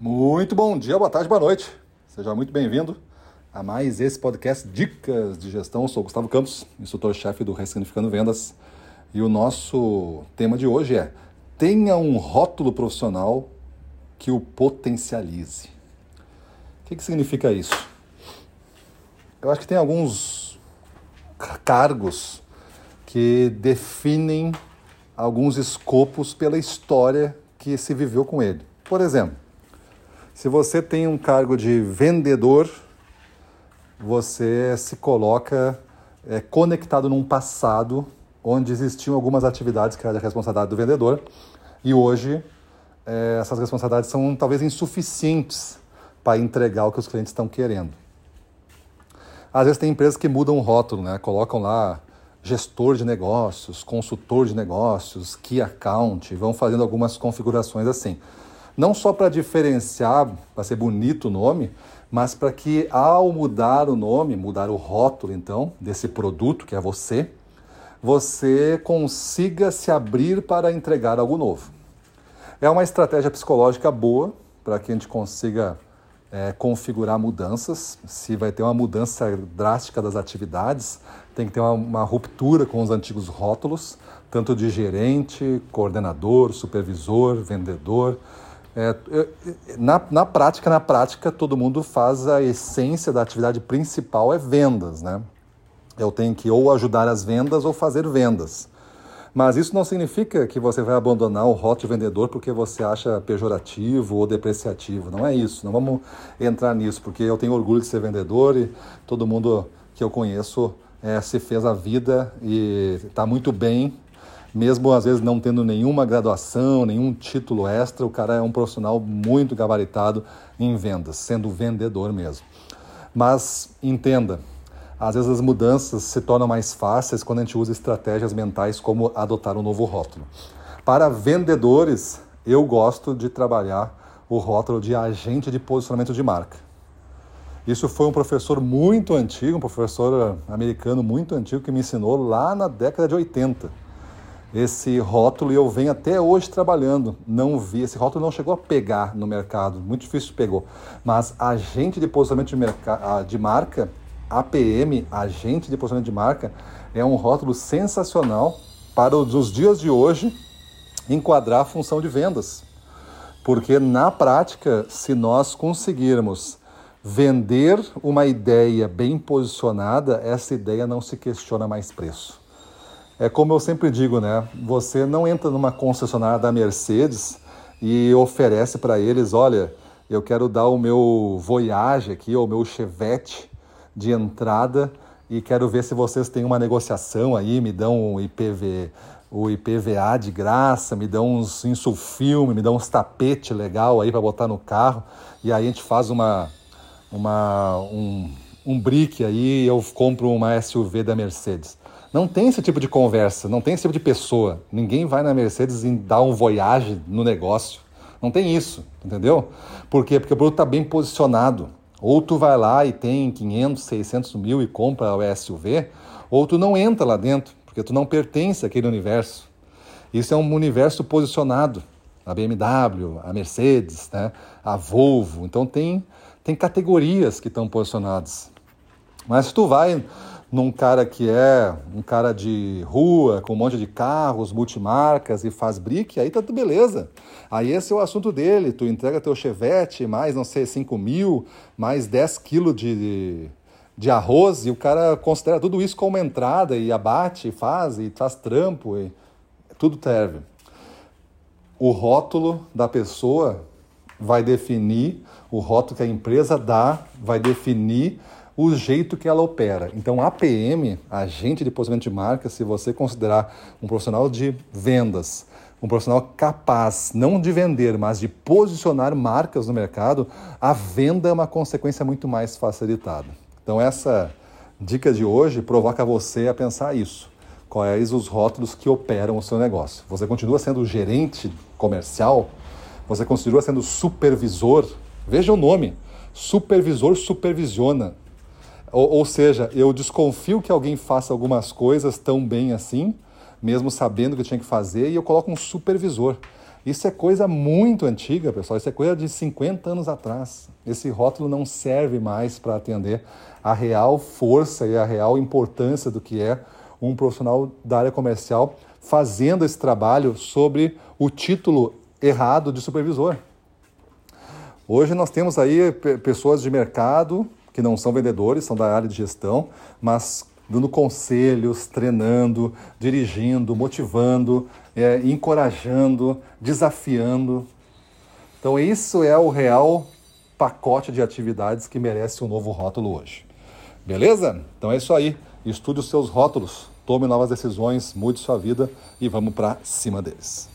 Muito bom dia, boa tarde, boa noite. Seja muito bem-vindo a mais esse podcast Dicas de Gestão. Eu sou Gustavo Campos, instrutor-chefe do Ressignificando Vendas. E o nosso tema de hoje é: tenha um rótulo profissional que o potencialize. O que, que significa isso? Eu acho que tem alguns cargos que definem alguns escopos pela história que se viveu com ele. Por exemplo, se você tem um cargo de vendedor, você se coloca é, conectado num passado onde existiam algumas atividades que era a responsabilidade do vendedor e hoje é, essas responsabilidades são talvez insuficientes para entregar o que os clientes estão querendo. Às vezes tem empresas que mudam o rótulo, né? colocam lá gestor de negócios, consultor de negócios, key account, vão fazendo algumas configurações assim não só para diferenciar, para ser bonito o nome, mas para que ao mudar o nome, mudar o rótulo então desse produto que é você, você consiga se abrir para entregar algo novo. É uma estratégia psicológica boa para que a gente consiga é, configurar mudanças. Se vai ter uma mudança drástica das atividades, tem que ter uma, uma ruptura com os antigos rótulos, tanto de gerente, coordenador, supervisor, vendedor é, na, na prática, na prática, todo mundo faz a essência da atividade principal é vendas, né? Eu tenho que ou ajudar as vendas ou fazer vendas. Mas isso não significa que você vai abandonar o rótulo vendedor porque você acha pejorativo ou depreciativo. Não é isso. Não vamos entrar nisso, porque eu tenho orgulho de ser vendedor e todo mundo que eu conheço é, se fez a vida e está muito bem mesmo às vezes não tendo nenhuma graduação, nenhum título extra, o cara é um profissional muito gabaritado em vendas, sendo vendedor mesmo. Mas entenda, às vezes as mudanças se tornam mais fáceis quando a gente usa estratégias mentais como adotar um novo rótulo. Para vendedores, eu gosto de trabalhar o rótulo de agente de posicionamento de marca. Isso foi um professor muito antigo, um professor americano muito antigo que me ensinou lá na década de 80 esse rótulo e eu venho até hoje trabalhando. Não vi, esse rótulo não chegou a pegar no mercado, muito difícil pegou. Mas agente de posicionamento de, merca, de marca, APM, agente de posicionamento de marca, é um rótulo sensacional para os dias de hoje enquadrar a função de vendas. Porque na prática, se nós conseguirmos vender uma ideia bem posicionada, essa ideia não se questiona mais preço. É como eu sempre digo, né? Você não entra numa concessionária da Mercedes e oferece para eles, olha, eu quero dar o meu Voyage aqui, ou o meu Chevette de entrada e quero ver se vocês têm uma negociação aí, me dão o IPV, o IPVA de graça, me dão uns insulfilme, me dão uns tapete legal aí para botar no carro e aí a gente faz uma, uma um, um brick aí eu compro uma SUV da Mercedes. Não tem esse tipo de conversa, não tem esse tipo de pessoa. Ninguém vai na Mercedes e dá um voyage no negócio. Não tem isso, entendeu? Por quê? Porque o produto está bem posicionado. Ou tu vai lá e tem 500, 600 mil e compra o SUV, ou tu não entra lá dentro, porque tu não pertence àquele universo. Isso é um universo posicionado. A BMW, a Mercedes, né? a Volvo. Então tem, tem categorias que estão posicionadas. Mas se tu vai num cara que é um cara de rua, com um monte de carros, multimarcas e faz brick, aí tá tudo beleza. Aí esse é o assunto dele, tu entrega teu chevette, mais não sei, 5 mil, mais 10 quilos de, de arroz, e o cara considera tudo isso como entrada, e abate, e faz, e faz trampo, e tudo serve. O rótulo da pessoa vai definir, o rótulo que a empresa dá vai definir o jeito que ela opera. Então, APM, agente de posicionamento de marca, se você considerar um profissional de vendas, um profissional capaz não de vender, mas de posicionar marcas no mercado, a venda é uma consequência muito mais facilitada. Então, essa dica de hoje provoca você a pensar isso. Quais os rótulos que operam o seu negócio? Você continua sendo gerente comercial? Você continua sendo supervisor? Veja o nome. Supervisor supervisiona. Ou, ou seja, eu desconfio que alguém faça algumas coisas tão bem assim, mesmo sabendo que tinha que fazer, e eu coloco um supervisor. Isso é coisa muito antiga, pessoal. Isso é coisa de 50 anos atrás. Esse rótulo não serve mais para atender a real força e a real importância do que é um profissional da área comercial fazendo esse trabalho sobre o título errado de supervisor. Hoje nós temos aí pessoas de mercado que não são vendedores, são da área de gestão, mas dando conselhos, treinando, dirigindo, motivando, é, encorajando, desafiando. Então, isso é o real pacote de atividades que merece um novo rótulo hoje. Beleza? Então é isso aí. Estude os seus rótulos, tome novas decisões, mude sua vida e vamos para cima deles.